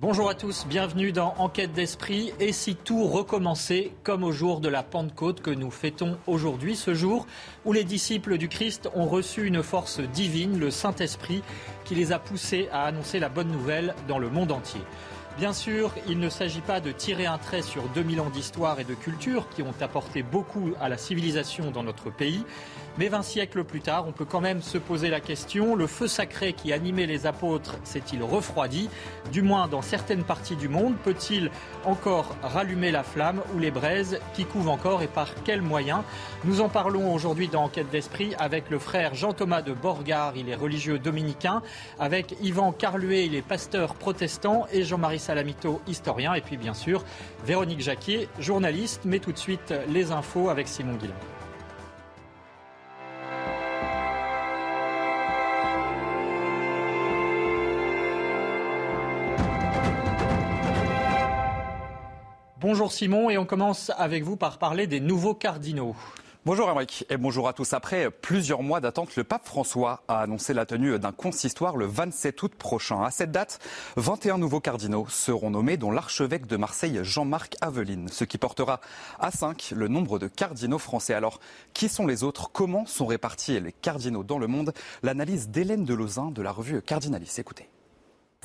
Bonjour à tous, bienvenue dans Enquête d'esprit. Et si tout recommençait comme au jour de la Pentecôte que nous fêtons aujourd'hui, ce jour où les disciples du Christ ont reçu une force divine, le Saint-Esprit, qui les a poussés à annoncer la bonne nouvelle dans le monde entier. Bien sûr, il ne s'agit pas de tirer un trait sur 2000 ans d'histoire et de culture qui ont apporté beaucoup à la civilisation dans notre pays. Mais 20 siècles plus tard, on peut quand même se poser la question, le feu sacré qui animait les apôtres s'est-il refroidi? Du moins dans certaines parties du monde, peut-il encore rallumer la flamme ou les braises qui couvent encore et par quels moyens? Nous en parlons aujourd'hui dans Enquête d'Esprit avec le frère Jean-Thomas de Borgard, il est religieux dominicain, avec Yvan Carluet, il est pasteur protestant, et Jean-Marie Salamito, historien, et puis bien sûr Véronique Jacquier, journaliste. Mais tout de suite, les infos avec Simon Guillain. Bonjour Simon et on commence avec vous par parler des nouveaux cardinaux. Bonjour Amric et bonjour à tous. Après plusieurs mois d'attente, le pape François a annoncé la tenue d'un consistoire le 27 août prochain. À cette date, 21 nouveaux cardinaux seront nommés, dont l'archevêque de Marseille Jean-Marc Aveline, ce qui portera à 5 le nombre de cardinaux français. Alors, qui sont les autres? Comment sont répartis les cardinaux dans le monde? L'analyse d'Hélène Delozin de la revue Cardinalis. Écoutez.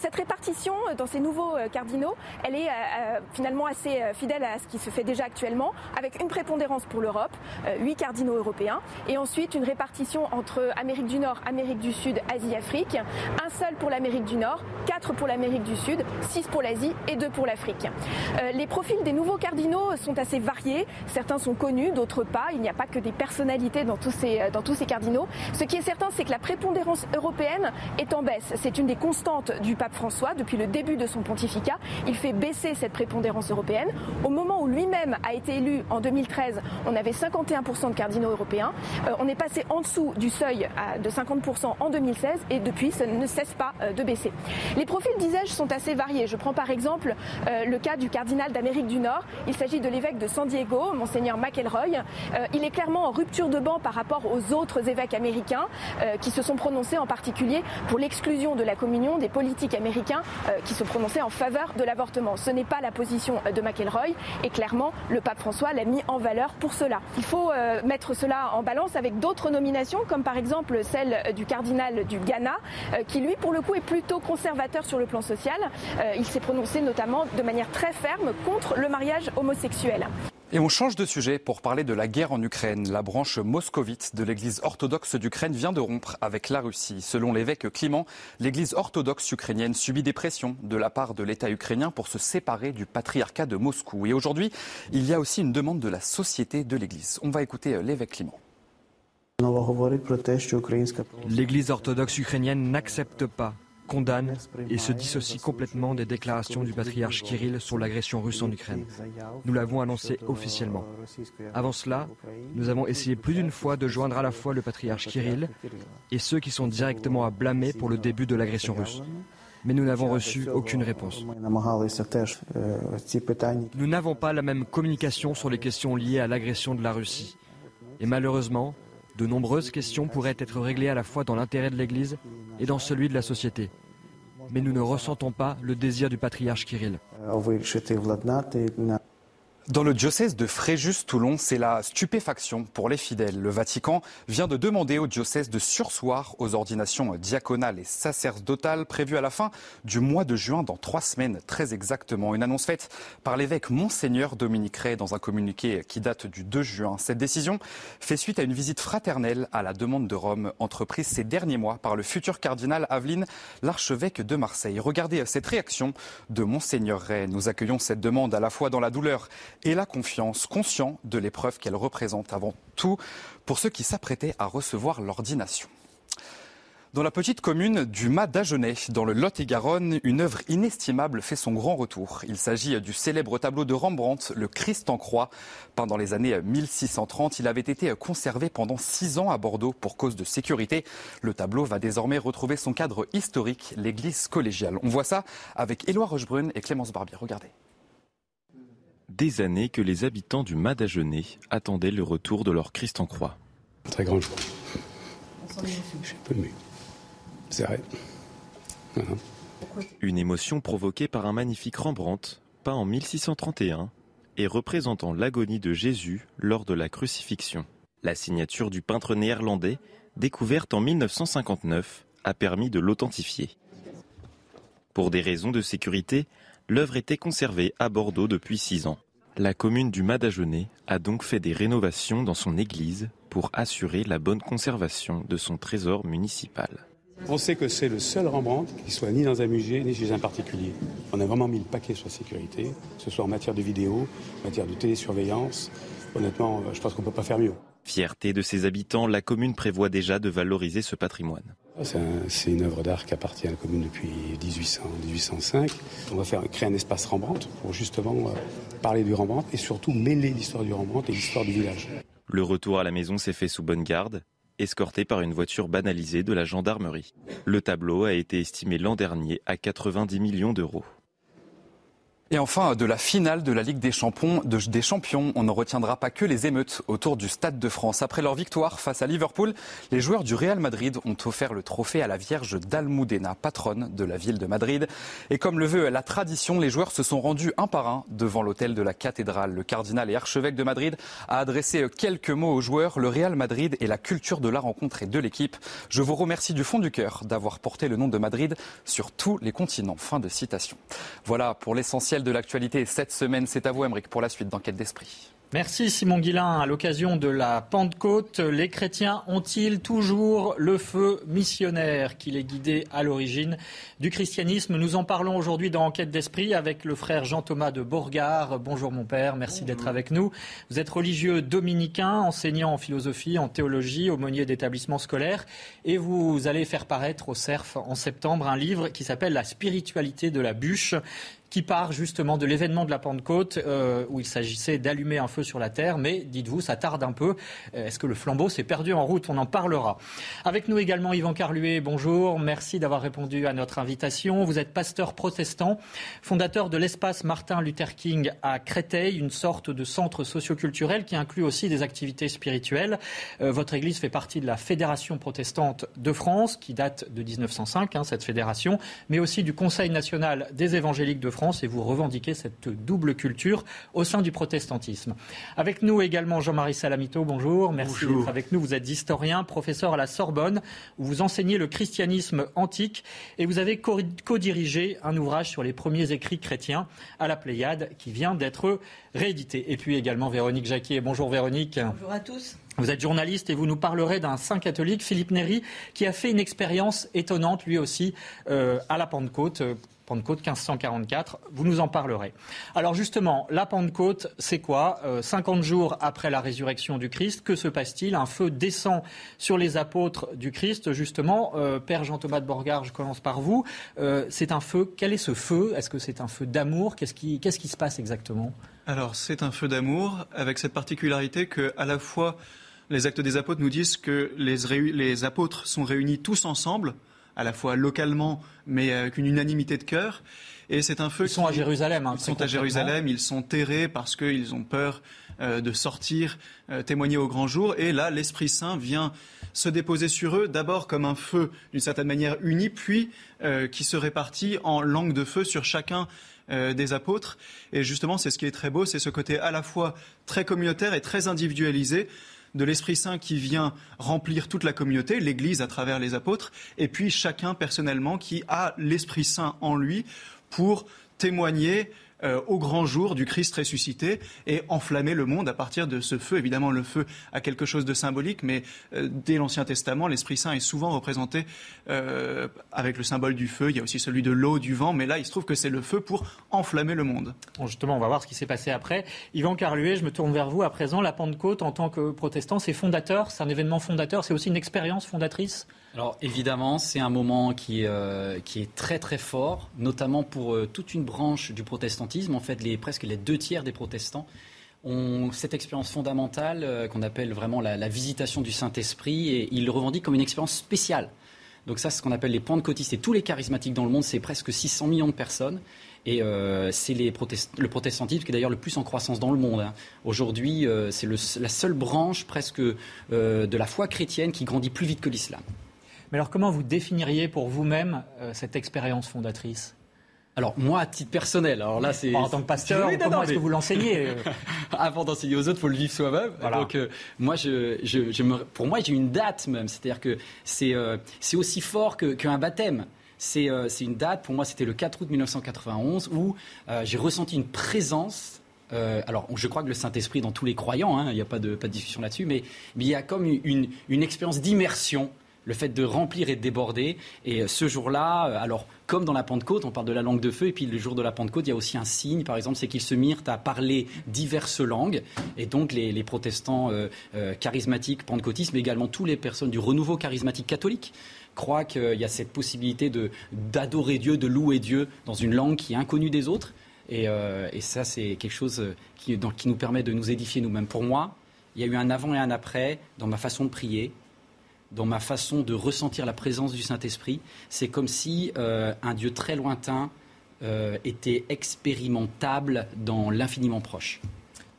Cette répartition dans ces nouveaux cardinaux, elle est euh, finalement assez fidèle à ce qui se fait déjà actuellement, avec une prépondérance pour l'Europe, euh, 8 cardinaux européens, et ensuite une répartition entre Amérique du Nord, Amérique du Sud, Asie, Afrique, un seul pour l'Amérique du Nord, 4 pour l'Amérique du Sud, 6 pour l'Asie et 2 pour l'Afrique. Euh, les profils des nouveaux cardinaux sont assez variés, certains sont connus, d'autres pas, il n'y a pas que des personnalités dans tous ces, dans tous ces cardinaux. Ce qui est certain, c'est que la prépondérance européenne est en baisse, c'est une des constantes du pape François depuis le début de son pontificat. Il fait baisser cette prépondérance européenne. Au moment où lui-même a été élu en 2013, on avait 51% de cardinaux européens. Euh, on est passé en dessous du seuil de 50% en 2016 et depuis, ça ne cesse pas euh, de baisser. Les profils, disais-je, sont assez variés. Je prends par exemple euh, le cas du cardinal d'Amérique du Nord. Il s'agit de l'évêque de San Diego, monseigneur McElroy. il est clairement en rupture de banc par rapport aux autres évêques américains qui se sont prononcés en particulier pour l'exclusion de la communion des politiques américains euh, qui se prononçaient en faveur de l'avortement. Ce n'est pas la position de McElroy et clairement le pape François l'a mis en valeur pour cela. Il faut euh, mettre cela en balance avec d'autres nominations comme par exemple celle du cardinal du Ghana euh, qui lui pour le coup est plutôt conservateur sur le plan social. il s'est prononcé notamment de manière très ferme contre le mariage homosexuel. Et on change de sujet pour parler de la guerre en Ukraine. La branche moscovite de l'église orthodoxe d'Ukraine vient de rompre avec la Russie. Selon l'évêque Clément, l'église orthodoxe ukrainienne subit des pressions de la part de l'État ukrainien pour se séparer du patriarcat de Moscou. Et aujourd'hui, il y a aussi une demande de la société de l'église. On va écouter l'évêque Clément. L'église orthodoxe ukrainienne n'accepte pas condamne et se dissocie complètement des déclarations du patriarche Kirill sur l'agression russe en Ukraine. Nous l'avons annoncé officiellement. Avant cela, nous avons essayé plus d'une fois de joindre à la fois le patriarche Kirill et ceux qui sont directement à blâmer pour le début de l'agression russe. Mais nous n'avons reçu aucune réponse. Nous n'avons pas la même communication sur les questions liées à l'agression de la Russie. Et malheureusement, de nombreuses questions pourraient être réglées à la fois dans l'intérêt de l'Église et dans celui de la société. Mais nous ne ressentons pas le désir du patriarche Kirill. Dans le diocèse de Fréjus-Toulon, c'est la stupéfaction pour les fidèles. Le Vatican vient de demander au diocèse de sursoir aux ordinations diaconales et sacerdotales prévues à la fin du mois de juin, dans trois semaines très exactement. Une annonce faite par l'évêque Monseigneur Dominique Ray dans un communiqué qui date du 2 juin. Cette décision fait suite à une visite fraternelle à la demande de Rome entreprise ces derniers mois par le futur cardinal Aveline, l'archevêque de Marseille. Regardez cette réaction de Monseigneur Ray. Nous accueillons cette demande à la fois dans la douleur et la confiance, conscient de l'épreuve qu'elle représente avant tout pour ceux qui s'apprêtaient à recevoir l'ordination. Dans la petite commune du Mas d'Agenais, dans le Lot-et-Garonne, une œuvre inestimable fait son grand retour. Il s'agit du célèbre tableau de Rembrandt, Le Christ en croix. Peint dans les années 1630, il avait été conservé pendant six ans à Bordeaux pour cause de sécurité. Le tableau va désormais retrouver son cadre historique, l'église collégiale. On voit ça avec Éloi Rochebrune et Clémence Barbier. Regardez. Des années que les habitants du Mas d'Agenais attendaient le retour de leur Christ en croix. Très grande joie. Je suis un peu c'est vrai. Une émotion provoquée par un magnifique Rembrandt, peint en 1631 et représentant l'agonie de Jésus lors de la crucifixion. La signature du peintre néerlandais, découverte en 1959, a permis de l'authentifier. Pour des raisons de sécurité, l'œuvre était conservée à Bordeaux depuis six ans. La commune du Madagenais a donc fait des rénovations dans son église pour assurer la bonne conservation de son trésor municipal. On sait que c'est le seul Rembrandt qui soit ni dans un musée ni chez un particulier. On a vraiment mis le paquet sur la sécurité, que ce soit en matière de vidéo, en matière de télésurveillance. Honnêtement, je pense qu'on ne peut pas faire mieux. Fierté de ses habitants, la commune prévoit déjà de valoriser ce patrimoine. C'est une œuvre d'art qui appartient à la commune depuis 1800, 1805. On va faire, créer un espace Rembrandt pour justement euh, parler du Rembrandt et surtout mêler l'histoire du Rembrandt et l'histoire du village. Le retour à la maison s'est fait sous bonne garde escorté par une voiture banalisée de la gendarmerie. Le tableau a été estimé l'an dernier à 90 millions d'euros. Et enfin, de la finale de la Ligue des Champions, on ne retiendra pas que les émeutes autour du Stade de France. Après leur victoire face à Liverpool, les joueurs du Real Madrid ont offert le trophée à la Vierge d'Almudena, patronne de la ville de Madrid. Et comme le veut la tradition, les joueurs se sont rendus un par un devant l'hôtel de la cathédrale. Le cardinal et archevêque de Madrid a adressé quelques mots aux joueurs. Le Real Madrid et la culture de la rencontre et de l'équipe. Je vous remercie du fond du cœur d'avoir porté le nom de Madrid sur tous les continents. Fin de citation. Voilà pour l'essentiel de l'actualité cette semaine. C'est à vous, Emmerich, pour la suite d'Enquête d'Esprit. Merci Simon Guillain. À l'occasion de la Pentecôte, les chrétiens ont-ils toujours le feu missionnaire qui les guidait à l'origine du christianisme? Nous en parlons aujourd'hui dans Enquête d'Esprit avec le frère Jean-Thomas de Bourgard. Bonjour mon père, merci d'être avec nous. Vous êtes religieux dominicain, enseignant en philosophie, en théologie, aumônier d'établissement scolaire et vous allez faire paraître au CERF en septembre un livre qui s'appelle La spiritualité de la bûche qui part justement de l'événement de la Pentecôte euh, où il s'agissait d'allumer un feu sur la terre. Mais dites-vous, ça tarde un peu. Euh, est-ce que le flambeau s'est perdu en route? On en parlera. Avec nous également Yvan Carluet. Bonjour. Merci d'avoir répondu à notre invitation. Vous êtes pasteur protestant, fondateur de l'espace Martin Luther King à Créteil, une sorte de centre socioculturel qui inclut aussi des activités spirituelles. Euh, votre église fait partie de la Fédération protestante de France, qui date de 1905, hein, cette fédération, mais aussi du Conseil national des évangéliques de France et vous revendiquez cette double culture au sein du protestantisme. Avec nous également Jean-Marie Salamito, bonjour. Merci d'être avec nous. Vous êtes historien, professeur à la Sorbonne, où vous enseignez le christianisme antique et vous avez co-dirigé un ouvrage sur les premiers écrits chrétiens à la Pléiade qui vient d'être réédité. Et puis également Véronique Jacquier. Bonjour Véronique. Bonjour à tous. Vous êtes journaliste et vous nous parlerez d'un saint catholique, Philippe Néry, qui a fait une expérience étonnante lui aussi euh, à la Pentecôte Pentecôte 1544. Vous nous en parlerez. Alors justement, la Pentecôte, c'est quoi? 50 euh, jours après la résurrection du Christ, que se passe-t-il? Un feu descend sur les apôtres du Christ, justement. Euh, Père Jean-Thomas de Borgard, je commence par vous. Euh, c'est un feu. Quel est ce feu? Est-ce que c'est un feu d'amour? Qu'est-ce qui, se passe exactement? Alors, c'est un feu d'amour, avec cette particularité que, à la fois, les actes des apôtres nous disent que les apôtres sont réunis tous ensemble à la fois localement, mais avec une unanimité de cœur. Et c'est un feu. Ils sont à Jérusalem. Hein, ils sont à Jérusalem. Ils sont terrés parce qu'ils ont peur euh, de sortir, euh, témoigner au grand jour. Et là, l'Esprit Saint vient se déposer sur eux, d'abord comme un feu d'une certaine manière uni, puis euh, qui se répartit en langue de feu sur chacun des apôtres. Et justement, c'est ce qui est très beau, c'est ce côté à la fois très communautaire et très individualisé de l'Esprit Saint qui vient remplir toute la communauté, l'Église à travers les apôtres, et puis chacun personnellement qui a l'Esprit Saint en lui pour témoigner euh, au grand jour du Christ ressuscité et enflammer le monde à partir de ce feu. Évidemment, le feu a quelque chose de symbolique, mais euh, dès l'Ancien Testament, l'Esprit Saint est souvent représenté euh, avec le symbole du feu. Il y a aussi celui de l'eau, du vent, mais là, il se trouve que c'est le feu pour enflammer le monde. justement, on va voir ce qui s'est passé après. Yvan Carluet, je me tourne vers vous à présent. La Pentecôte, en tant que protestant, c'est fondateur, c'est un événement fondateur, c'est aussi une expérience fondatrice alors évidemment, c'est un moment qui, euh, qui est très très fort, notamment pour euh, toute une branche du protestantisme. En fait, presque les deux tiers des protestants ont cette expérience fondamentale euh, qu'on appelle vraiment la, visitation du Saint-Esprit et ils le revendiquent comme une expérience spéciale. Donc ça, c'est ce qu'on appelle les pentecôtistes et tous les charismatiques dans le monde, c'est presque 600 millions de personnes. Et c'est le protestantisme qui est d'ailleurs le plus en croissance dans le monde. Hein. Aujourd'hui, c'est la seule branche presque de la foi chrétienne qui grandit plus vite que l'islam. Mais alors comment vous définiriez pour vous-même euh, cette expérience fondatrice? Alors moi, à titre personnel, alors là c'est en tant que pasteur, comment est-ce que vous l'enseignez euh? Avant d'enseigner aux autres, faut le vivre soi-même. Donc euh, moi, je, je, me... pour moi, j'ai une date même, c'est-à-dire que c'est c'est aussi fort qu'un baptême. C'est une date, pour moi, c'était le 4 août 1991 où j'ai ressenti une présence alors, je crois que le Saint-Esprit dans tous les croyants, hein, il n'y a pas de, pas de discussion là-dessus, mais, mais, il y a comme une, une expérience d'immersion le fait de remplir et de déborder. Et euh, ce jour-là, euh, alors comme dans la Pentecôte, on parle de la langue de feu, et puis le jour de la Pentecôte, il y a aussi un signe, par exemple, c'est qu'ils se mirent à parler diverses langues. Et donc les, protestants euh, charismatiques, pentecôtistes, mais également toutes les personnes du renouveau charismatique catholique croient qu'il y a cette possibilité d'adorer Dieu, de louer Dieu dans une langue qui est inconnue des autres. Et, ça, c'est quelque chose qui nous permet de nous édifier nous-mêmes. Pour moi, il y a eu un avant et un après dans ma façon de prier, dans ma façon de ressentir la présence du Saint-Esprit. C'est comme si euh, un Dieu très lointain euh, était expérimentable dans l'infiniment proche.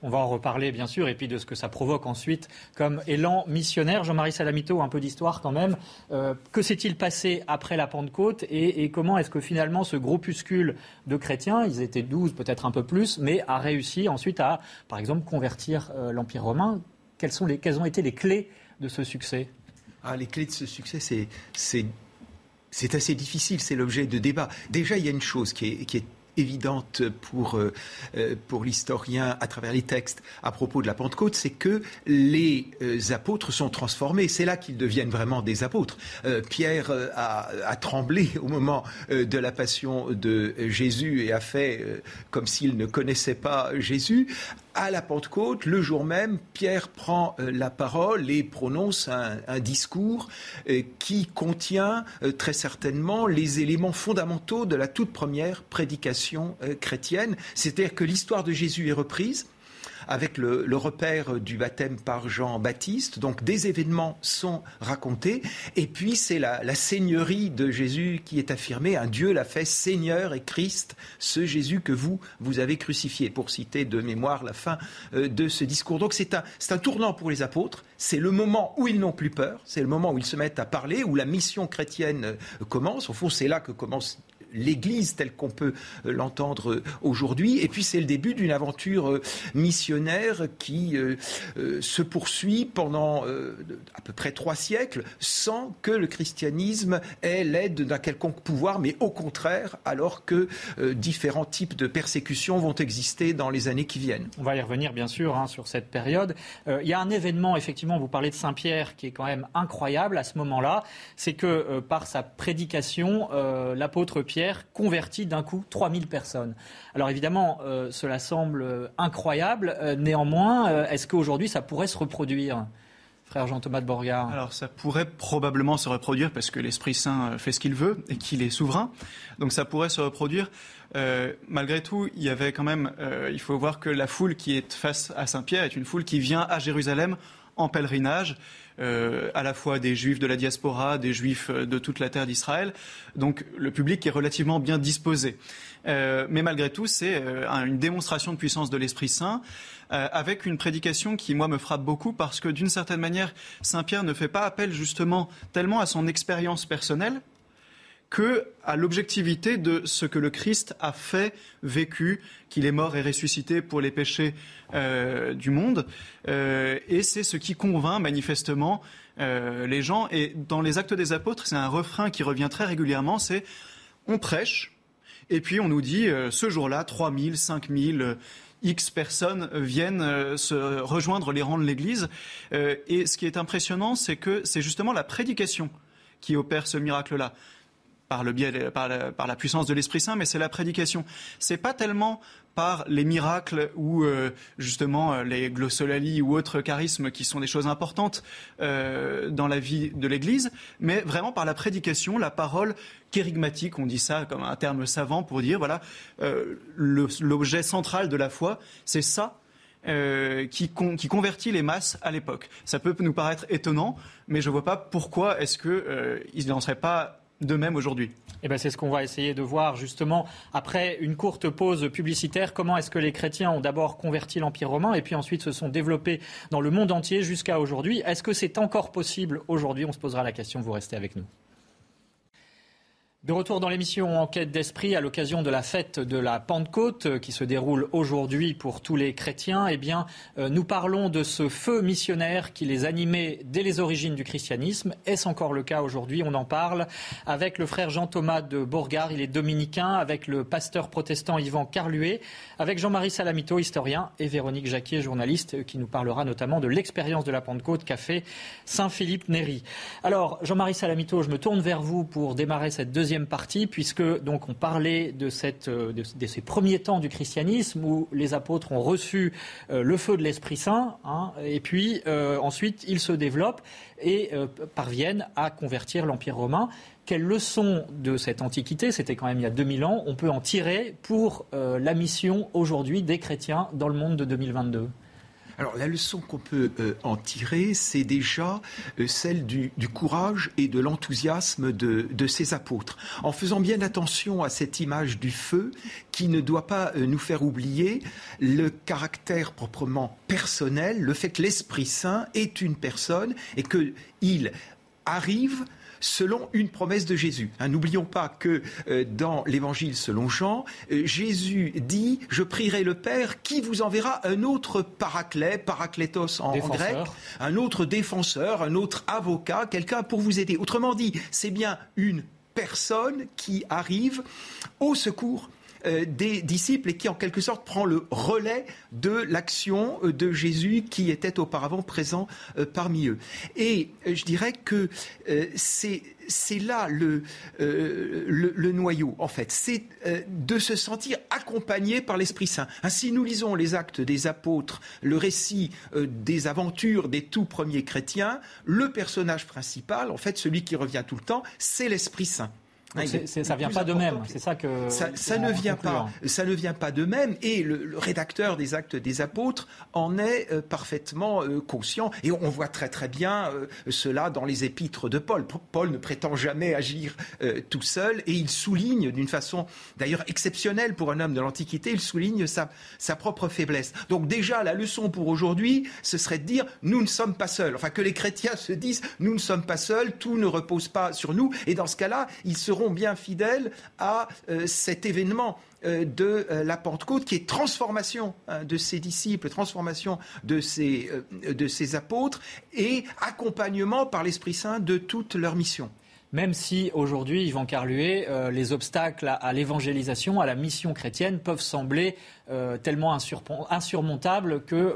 On va en reparler, bien sûr, et puis de ce que ça provoque ensuite comme élan missionnaire. Jean-Marie Salamito, un peu d'histoire quand même. Euh, que s'est-il passé après la Pentecôte et, comment est-ce que finalement ce groupuscule de chrétiens, ils étaient 12, peut-être un peu plus, mais a réussi ensuite à, par exemple, convertir l'Empire romain? Quelles, sont les, quelles ont été les clés de ce succès? Ah, les clés de ce succès, c'est assez difficile, c'est l'objet de débat. Déjà, il y a une chose qui est, évidente pour, euh, euh, pour l'historien à travers les textes à propos de la Pentecôte, c'est que les euh, apôtres sont transformés. C'est là qu'ils deviennent vraiment des apôtres. Pierre a, tremblé au moment de la passion de Jésus et a fait comme s'il ne connaissait pas Jésus à la Pentecôte, le jour même, Pierre prend euh, la parole et prononce un, discours euh, qui contient euh, très certainement les éléments fondamentaux de la toute première prédication chrétienne, c'est-à-dire que l'histoire de Jésus est reprise, avec le, repère du baptême par Jean-Baptiste. Donc des événements sont racontés. Et puis c'est la, la, seigneurie de Jésus qui est affirmée. Un Dieu l'a fait Seigneur et Christ, ce Jésus que vous, vous avez crucifié, pour citer de mémoire la fin euh, de ce discours. Donc c'est un, un tournant pour les apôtres. C'est le moment où ils n'ont plus peur. C'est le moment où ils se mettent à parler, où la mission chrétienne euh, commence. Au fond, c'est là que commence l'Église telle qu'on peut euh, l'entendre euh, aujourd'hui. Et puis c'est le début d'une aventure euh, missionnaire qui se poursuit pendant à peu près trois siècles sans que le christianisme ait l'aide d'un quelconque pouvoir, mais au contraire, alors que différents types de persécutions vont exister dans les années qui viennent. On va y revenir bien sûr hein, sur cette période. il y a un événement, effectivement, vous parlez de Saint-Pierre, qui est quand même incroyable à ce moment-là, c'est que par sa prédication, l'apôtre Pierre convertit d'un coup 3000 personnes. Alors évidemment, euh, cela semble euh, incroyable. Euh, néanmoins, est-ce qu'aujourd'hui, ça pourrait se reproduire Frère Jean-Thomas de Borgard? Alors ça pourrait probablement se reproduire parce que l'Esprit Saint fait ce qu'il veut et qu'il est souverain. Donc ça pourrait se reproduire. malgré tout, il y avait quand même, il faut voir que la foule qui est face à Saint-Pierre est une foule qui vient à Jérusalem en pèlerinage. Euh, à la fois des juifs de la diaspora, des juifs euh, de toute la terre d'Israël. Donc le public est relativement bien disposé. Euh, mais malgré tout, c'est une démonstration de puissance de l'Esprit Saint. avec une prédication qui, moi, me frappe beaucoup parce que, d'une certaine manière, Saint Pierre ne fait pas appel justement tellement à son expérience personnelle, que à l'objectivité de ce que le Christ a fait, vécu, qu'il est mort et ressuscité pour les péchés euh, du monde. Euh, et c'est ce qui convainc manifestement euh, les gens. Et dans les actes des apôtres, c'est un refrain qui revient très régulièrement, c'est on prêche, et puis on nous dit, ce jour-là, 3000, 5000... X personnes viennent se rejoindre les rangs de l'Église. et ce qui est impressionnant, c'est que c'est justement la prédication qui opère ce miracle-là par le biais, par la, puissance de l'Esprit Saint, mais c'est la prédication. C'est pas tellement par les miracles ou euh, justement euh, les glossolalies ou autres charismes qui sont des choses importantes euh, dans la vie de l'Église, mais vraiment par la prédication, la parole kérigmatique, on dit ça comme un terme savant pour dire voilà l'objet central de la foi, c'est ça qui, qui, convertit les masses à l'époque. Ça peut nous paraître étonnant, mais je ne vois pas pourquoi est-ce qu'il n'en serait pas de même aujourd'hui. Eh ben c'est ce qu'on va essayer de voir justement après une courte pause publicitaire. Comment est-ce que les chrétiens ont d'abord converti l'Empire romain et puis ensuite se sont développés dans le monde entier jusqu'à aujourd'hui? Est-ce que c'est encore possible aujourd'hui? On se posera la question. Vous restez avec nous. De retour dans l'émission Enquête d'esprit à l'occasion de la fête de la Pentecôte euh, qui se déroule aujourd'hui pour tous les chrétiens, eh bien, euh, nous parlons de ce feu missionnaire qui les animait dès les origines du christianisme. Est-ce encore le cas aujourd'hui? On en parle avec le frère Jean-Thomas de Bourgard, il est dominicain, avec le pasteur protestant Yvan Carluet, avec Jean-Marie Salamito, historien, et Véronique Jacquier, journaliste, euh, qui nous parlera notamment de l'expérience de la Pentecôte qu'a fait Saint-Philippe Néry. Alors, Jean-Marie Salamito, je me tourne vers vous pour démarrer cette deuxième partie, puisque donc on parlait euh, de, ces premiers temps du christianisme où les apôtres ont reçu euh, le feu de l'Esprit Saint, hein, et puis euh, ensuite ils se développent et parviennent à convertir l'Empire romain. Quelles leçons de cette antiquité, c'était quand même il y a 2000 ans, on peut en tirer pour la mission aujourd'hui des chrétiens dans le monde de 2022 alors la leçon qu'on peut euh, en tirer, c'est déjà euh, celle du, courage et de l'enthousiasme de, ces apôtres. En faisant bien attention à cette image du feu qui ne doit pas euh, nous faire oublier le caractère proprement personnel, le fait que l'Esprit Saint est une personne et qu'il arrive selon une promesse de Jésus. Hein, n'oublions pas que euh, dans l'évangile selon Jean, euh, Jésus dit Je prierai le Père qui vous enverra un autre paraclet, paraclétos en, grec, un autre défenseur, un autre avocat, quelqu'un pour vous aider. Autrement dit, c'est bien une personne qui arrive au secours des disciples et qui en quelque sorte prend le relais de l'action euh, de Jésus qui était auparavant présent euh, parmi eux. Et je dirais que c'est c'est là le, le, noyau, en fait. C'est de se sentir accompagné par l'Esprit Saint. Ainsi, nous lisons les actes des apôtres, le récit des aventures des tout premiers chrétiens. Le personnage principal, en fait, celui qui revient tout le temps, c'est l'Esprit Saint ça ne vient pas de même, c'est ça que. Ça, ne vient pas, ça ne vient pas de même, et le, rédacteur des Actes des Apôtres en est euh, parfaitement euh, conscient, et on voit très très bien euh, cela dans les épîtres de Paul. Paul ne prétend jamais agir tout seul, et il souligne d'une façon d'ailleurs exceptionnelle pour un homme de l'Antiquité, il souligne sa, sa propre faiblesse. Donc déjà, la leçon pour aujourd'hui, ce serait de dire nous ne sommes pas seuls. Enfin, que les chrétiens se disent nous ne sommes pas seuls, tout ne repose pas sur nous, et dans ce cas-là, ils seront bien fidèles à euh, cet événement euh, de euh, la Pentecôte qui est transformation hein, de ses disciples, transformation de ses, de ses apôtres et accompagnement par l'Esprit Saint de toute leur mission même si aujourd'hui, Yvan Carluet, les obstacles à, l'évangélisation, à la mission chrétienne peuvent sembler tellement insurmontables que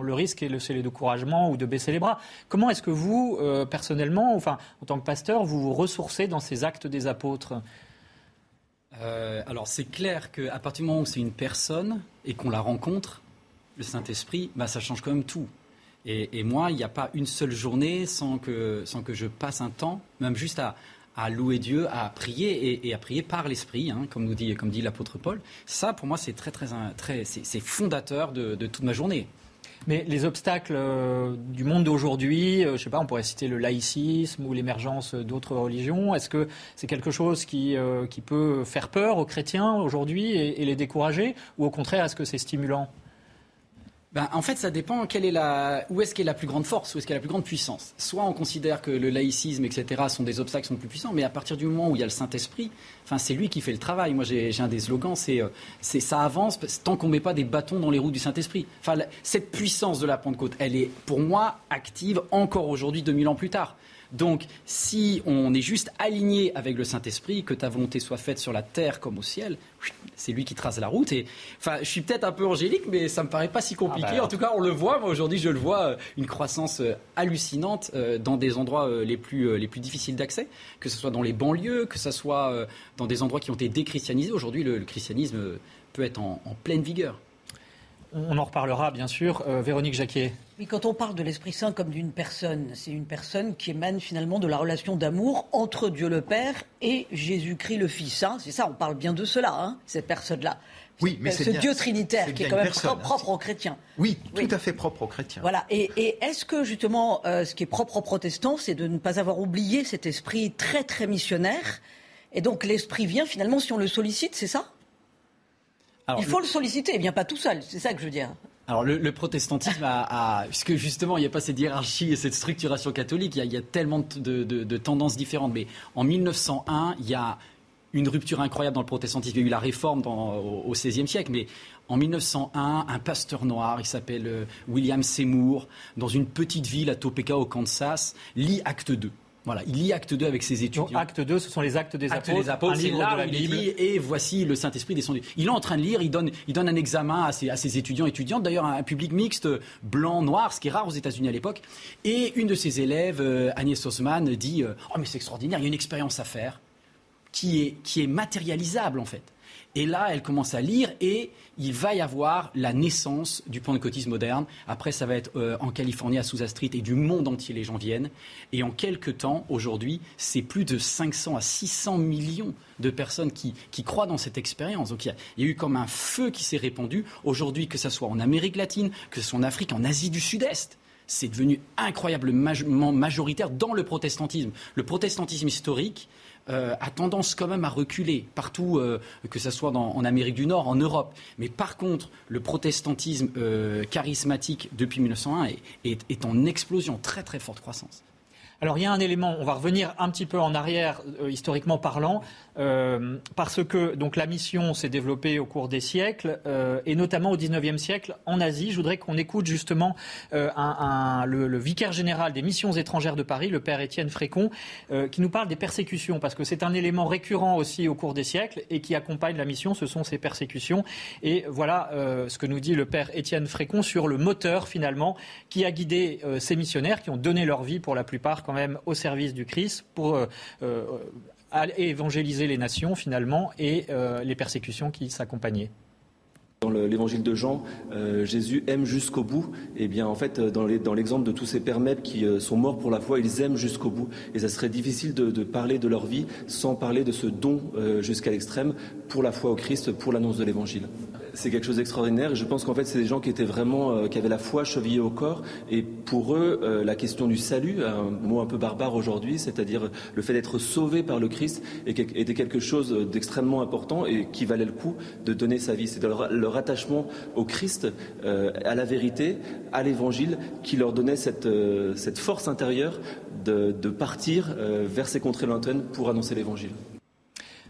le risque est le, découragement ou de baisser les bras. Comment est-ce que vous, personnellement, enfin, en tant que pasteur, vous vous ressourcez dans ces actes des apôtres? Euh, alors c'est clair qu'à partir du moment où c'est une personne et qu'on la rencontre, le Saint-Esprit, bah, ça change quand même tout. Et, moi, il n'y a pas une seule journée sans que, sans que je passe un temps, même juste à, louer Dieu, à prier et, à prier par l'Esprit, hein, comme nous dit, comme dit l'apôtre Paul. Ça, pour moi, c'est très, très, très, c'est fondateur de, toute ma journée. Mais les obstacles euh, du monde d'aujourd'hui, euh, je sais pas, on pourrait citer le laïcisme ou l'émergence d'autres religions. Est-ce que c'est quelque chose qui, euh, qui, peut faire peur aux chrétiens aujourd'hui et les décourager? Ou au contraire, est-ce que c'est stimulant? Ben, en fait, ça dépend quelle est la, où est-ce qu'est la plus grande force, où est-ce qu'est la plus grande puissance. Soit on considère que le laïcisme, etc., sont des obstacles sont plus puissants, mais à partir du moment où il y a le Saint-Esprit, enfin, c'est lui qui fait le travail. Moi, j'ai un des slogans, c'est euh, ça avance tant qu'on ne met pas des bâtons dans les roues du Saint-Esprit. Enfin, cette puissance de la Pentecôte, elle est, pour moi, active encore aujourd'hui, 2000 ans plus tard. Donc, si on est juste aligné avec le Saint-Esprit, que ta volonté soit faite sur la terre comme au ciel, c'est lui qui trace la route. Et enfin, je suis peut-être un peu angélique, mais ça me paraît pas si compliqué. Ah bah. En tout cas, on le voit. Moi, aujourd'hui, je le vois, euh, une croissance euh, hallucinante euh, dans des endroits les plus les plus difficiles d'accès, que ce soit dans les banlieues, que ce soit dans des endroits qui ont été déchristianisés. Aujourd'hui, le, christianisme peut être en, pleine vigueur. On en reparlera, bien sûr. Véronique Jacquet. Oui, quand on parle de l'Esprit Saint comme d'une personne, c'est une personne qui émane finalement de la relation d'amour entre Dieu le Père et Jésus-Christ le Fils. Hein. c'est ça, on parle bien de cela, hein, cette personne-là. Oui, mais ce Dieu trinitaire qui est quand même propre, aux chrétiens. Oui, tout à fait propre aux chrétiens. Voilà. Et, est-ce que justement, euh, ce qui est propre aux protestants, c'est de ne pas avoir oublié cet esprit très très missionnaire? Et donc l'esprit vient finalement si on le sollicite, c'est ça? Il faut le... solliciter, et bien pas tout seul. C'est ça que je veux dire. Alors le, protestantisme a, puisque justement il n'y a pas cette hiérarchie et cette structuration catholique, il y a, tellement de, tendances différentes. Mais en 1901, il y a une rupture incroyable dans le protestantisme. Il y a eu la réforme au XVIe siècle, mais en 1901, un pasteur noir, il s'appelle euh, William Seymour, dans une petite ville à Topeka au Kansas, lit Acte 2. Voilà, il lit acte 2 avec ses étudiants. acte 2, ce sont les actes des apôtres, des apôtres c'est là où il lit, et voici le Saint-Esprit descendu. Il est en train de lire, il donne, il donne un examen à ses, à ses étudiants étudiantes, d'ailleurs un public mixte, blanc, noir, ce qui est rare aux États-Unis à l'époque. Et une de ses élèves, euh, Agnès Osman, dit euh, Oh, mais c'est extraordinaire, il y a une expérience à faire qui est, qui est matérialisable en fait. Et là, elle commence à lire et il va y avoir la naissance du pentecôtisme moderne. Après, ça va être euh, en Californie, à Sousa Street, et du monde entier, les gens viennent. Et en quelques temps, aujourd'hui, c'est plus de 500 à 600 millions de personnes qui, croient dans cette expérience. Donc il y, a, eu comme un feu qui s'est répandu. Aujourd'hui, que ce soit en Amérique latine, que ce soit en Afrique, en Asie du Sud-Est, c'est devenu incroyablement majoritaire dans le protestantisme. Le protestantisme historique, euh, a tendance quand même à reculer partout, euh, que ce soit en Amérique du Nord, en Europe. Mais par contre, le protestantisme euh, charismatique depuis 1901 est en explosion, très très forte croissance. Alors il y a un élément, on va revenir un petit peu en arrière, euh, historiquement parlant, euh, parce que donc la mission s'est développée au cours des siècles, euh, et notamment au XIXe siècle en Asie. Je voudrais qu'on écoute justement le, vicaire général des missions étrangères de Paris, le père Étienne Frécon, qui nous parle des persécutions, parce que c'est un élément récurrent aussi au cours des siècles et qui accompagne la mission, ce sont ces persécutions. Et voilà ce que nous dit le père Étienne Frécon sur le moteur finalement qui a guidé ces missionnaires qui ont donné leur vie pour la plupart quand même au service du Christ pour euh, euh, évangéliser les nations finalement et euh, les persécutions qui s'accompagnaient. Dans l'évangile de Jean, Jésus aime jusqu'au bout. Et eh bien, en fait, dans l'exemple de tous ces pères qui sont morts pour la foi, ils aiment jusqu'au bout. Et ça serait difficile de, parler de leur vie sans parler de ce don jusqu'à l'extrême pour la foi au Christ, pour l'annonce de l'évangile c'est quelque chose d'extraordinaire. Et je pense qu'en fait, c'est des gens qui étaient vraiment, euh, qui avaient la foi chevillée au corps. Et pour eux, euh, la question du salut, un mot un peu barbare aujourd'hui, c'est-à-dire le fait d'être sauvé par le Christ, était quelque chose d'extrêmement important et qui valait le coup de donner sa vie. C'est leur, attachement au Christ, euh, à la vérité, à l'Évangile, qui leur donnait cette, force intérieure de partir vers ces contrées lointaines pour annoncer l'Évangile.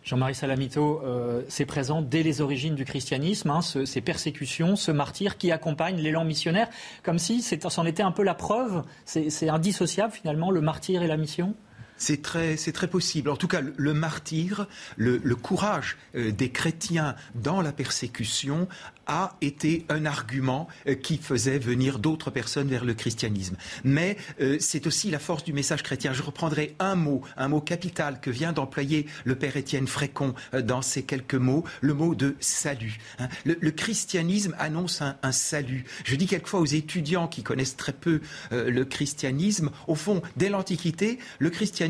Jean-Marie Salamito, euh, c'est présent dès les origines du christianisme, hein, ces persécutions, ce martyr qui accompagne l'élan missionnaire, comme si c'en était un peu la preuve. C'est indissociable finalement, le martyr et la mission? C'est très, très, possible. En tout cas, le, martyr, le, courage euh, des chrétiens dans la persécution a été un argument euh, qui faisait venir d'autres personnes vers le christianisme. Mais euh, c'est aussi la force du message chrétien. Je reprendrai un mot, un mot capital que vient d'employer le père Étienne Frécon dans ces quelques mots, le mot de salut. Hein. Le, christianisme annonce un, salut. Je dis quelquefois aux étudiants qui connaissent très peu le christianisme, au fond, dès l'Antiquité, le christianisme,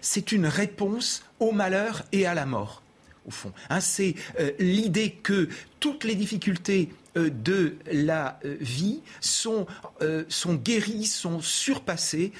c'est une réponse au malheur et à la mort au fond. Hein, c'est euh, l'idée que toutes les difficultés euh, de la euh, vie sont, euh, sont guéris, sont surpassés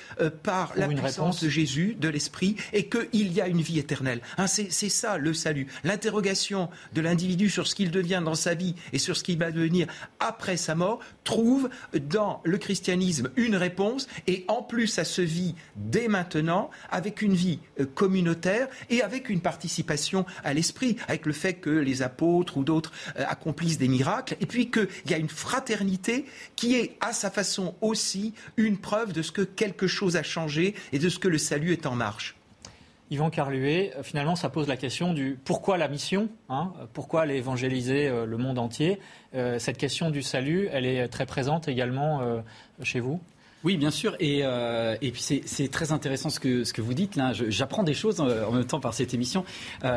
par la puissance de Jésus, de l'Esprit, et qu'il y a une vie éternelle. Hein, c'est ça le salut. L'interrogation de l'individu sur ce qu'il devient dans sa vie et sur ce qu'il va devenir après sa mort trouve dans le christianisme une réponse, et en plus, ça se vit dès maintenant avec une vie communautaire et avec une participation à l'Esprit, avec le fait que les apôtres ou d'autres accomplissent des miracles, et puis qu'il y a une fraternité qui est à sa façon aussi une preuve de ce que quelque chose a changé et de ce que le salut est en marche. Yvan Carluet, euh, finalement, ça pose la question du pourquoi la mission, hein, pourquoi aller évangéliser euh, le monde entier. Euh, cette question du salut, elle est très présente également chez vous? Oui, bien sûr. Et, et puis c'est très intéressant ce que, ce que vous dites. Là, j'apprends des choses en, même temps par cette émission. Il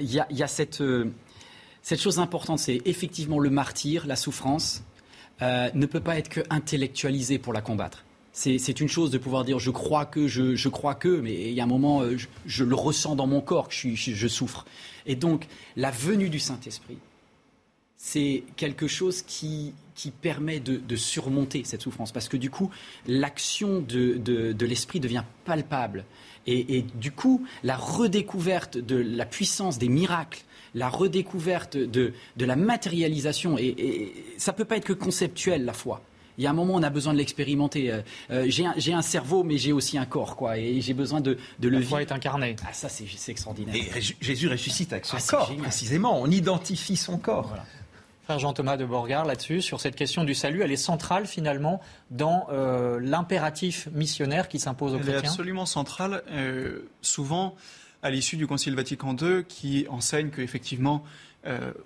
y, a, y, a, cette, cette chose importante, c'est effectivement le martyr, la souffrance, ne peut pas être que intellectualisé pour la combattre c'est une chose de pouvoir dire je crois que, je, crois que, mais il y a un moment, euh, je, le ressens dans mon corps que je, souffre. Et donc, la venue du Saint-Esprit, c'est quelque chose qui, permet de, surmonter cette souffrance. Parce que du coup, l'action de, l'Esprit devient palpable. Et, du coup, la redécouverte de la puissance des miracles, la redécouverte de, la matérialisation, et, et ça ne peut pas être que conceptuel, la foi il y a un moment, on a besoin de l'expérimenter. Euh, euh, j'ai un, cerveau, mais j'ai aussi un corps, quoi, et j'ai besoin de, de le vivre. est incarné. Ah, ça, c'est extraordinaire. Et Jésus ressuscite avec son ah, corps, précisément. On identifie son corps. Frère Jean-Thomas de Borgard, là-dessus, sur cette question du salut, elle est centrale finalement dans euh, l'impératif missionnaire qui s'impose aux chrétiens Elle est absolument centrale. souvent, à l'issue du Concile Vatican II, qui enseigne qu'effectivement,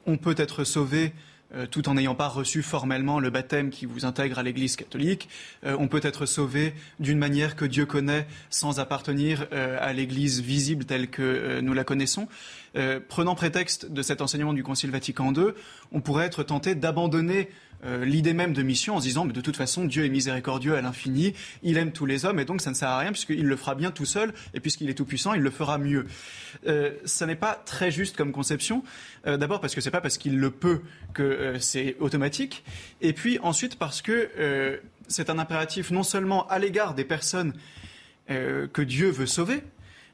on peut être sauvé euh, tout en n'ayant pas reçu formellement le baptême qui vous intègre à l'Église catholique. Euh, on peut être sauvé d'une manière que Dieu connaît sans appartenir euh, à l'Église visible telle que nous la connaissons. prenant prétexte de cet enseignement du Concile Vatican II, on pourrait être tenté d'abandonner l'idée même de mission en se disant mais de toute façon Dieu est miséricordieux à l'infini, il aime tous les hommes et donc ça ne sert à rien puisqu'il le fera bien tout seul et puisqu'il est tout puissant, il le fera mieux. Euh, ça n'est pas très juste comme conception. Euh, d'abord parce que c'est pas parce qu'il le peut que euh, c'est automatique, et puis ensuite parce que c'est un impératif non seulement à l'égard des personnes que Dieu veut sauver,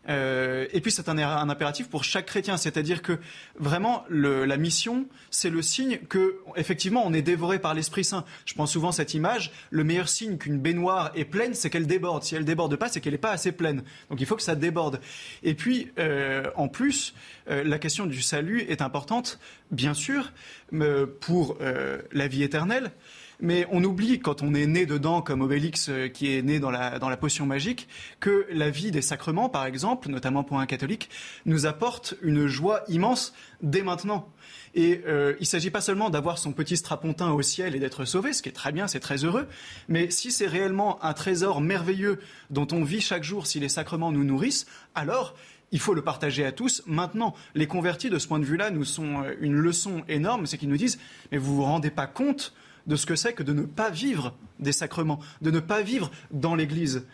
euh, et puis c'est un, impératif pour chaque chrétien, c'est-à-dire que vraiment la mission, c'est le signe que effectivement on est dévoré par l'Esprit Saint. Je prends souvent cette image. Le meilleur signe qu'une baignoire est pleine, c'est qu'elle déborde. Si elle déborde pas, c'est qu'elle n'est pas assez pleine. Donc il faut que ça déborde. Et puis euh, en plus, euh, la question du salut est importante, bien sûr, pour la vie éternelle. Mais on oublie, quand on est né dedans, comme Obélix euh, qui est né dans la, dans la potion magique, que la vie des sacrements, par exemple, notamment pour un catholique, nous apporte une joie immense dès maintenant. Et euh, il ne s'agit pas seulement d'avoir son petit strapontin au ciel et d'être sauvé, ce qui est très bien, c'est très heureux, mais si c'est réellement un trésor merveilleux dont on vit chaque jour si les sacrements nous nourrissent, alors il faut le partager à tous. Maintenant, les convertis, de ce point de vue-là, nous sont euh, une leçon énorme, c'est qu'ils nous disent, mais vous vous rendez pas compte de ce que c'est que de ne pas vivre des sacrements, de ne pas vivre dans l'Église.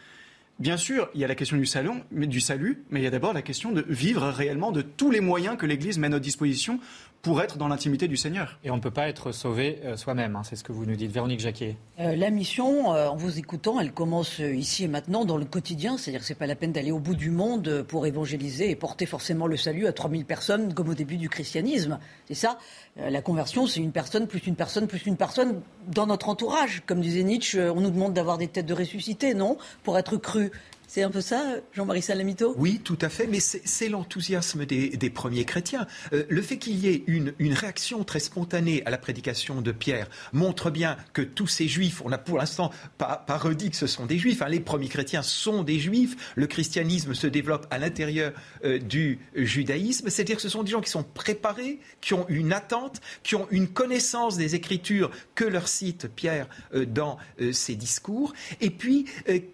Bien sûr, il y a la question du, salut, mais il y a d'abord la question de vivre réellement de tous les moyens que l'Église met à notre disposition pour être dans l'intimité du Seigneur. Et on ne peut pas être sauvé euh, soi-même, hein, c'est ce que vous nous dites. Véronique Jacquet. Euh, la mission, euh, en vous écoutant, elle commence ici et maintenant dans le quotidien. C'est-à-dire que ce n'est pas la peine d'aller au bout du monde pour évangéliser et porter forcément le salut à 3000 personnes comme au début du christianisme. C'est ça. la conversion, c'est une personne plus une personne plus une personne dans notre entourage. Comme disait Nietzsche, on nous demande d'avoir des têtes de ressuscité, non? Pour être cru. C'est un peu ça, Jean-Marie Salamito? Oui, tout à fait, mais c'est l'enthousiasme des, premiers chrétiens. Euh, le fait qu'il y ait une, réaction très spontanée à la prédication de Pierre montre bien que tous ces juifs, on n'a pour l'instant pas, redit que ce sont des juifs, hein. les premiers chrétiens sont des juifs, le christianisme se développe à l'intérieur euh, du judaïsme, c'est-à-dire que ce sont des gens qui sont préparés, qui ont une attente, qui ont une connaissance des Écritures que leur cite Pierre euh, dans ses discours, et puis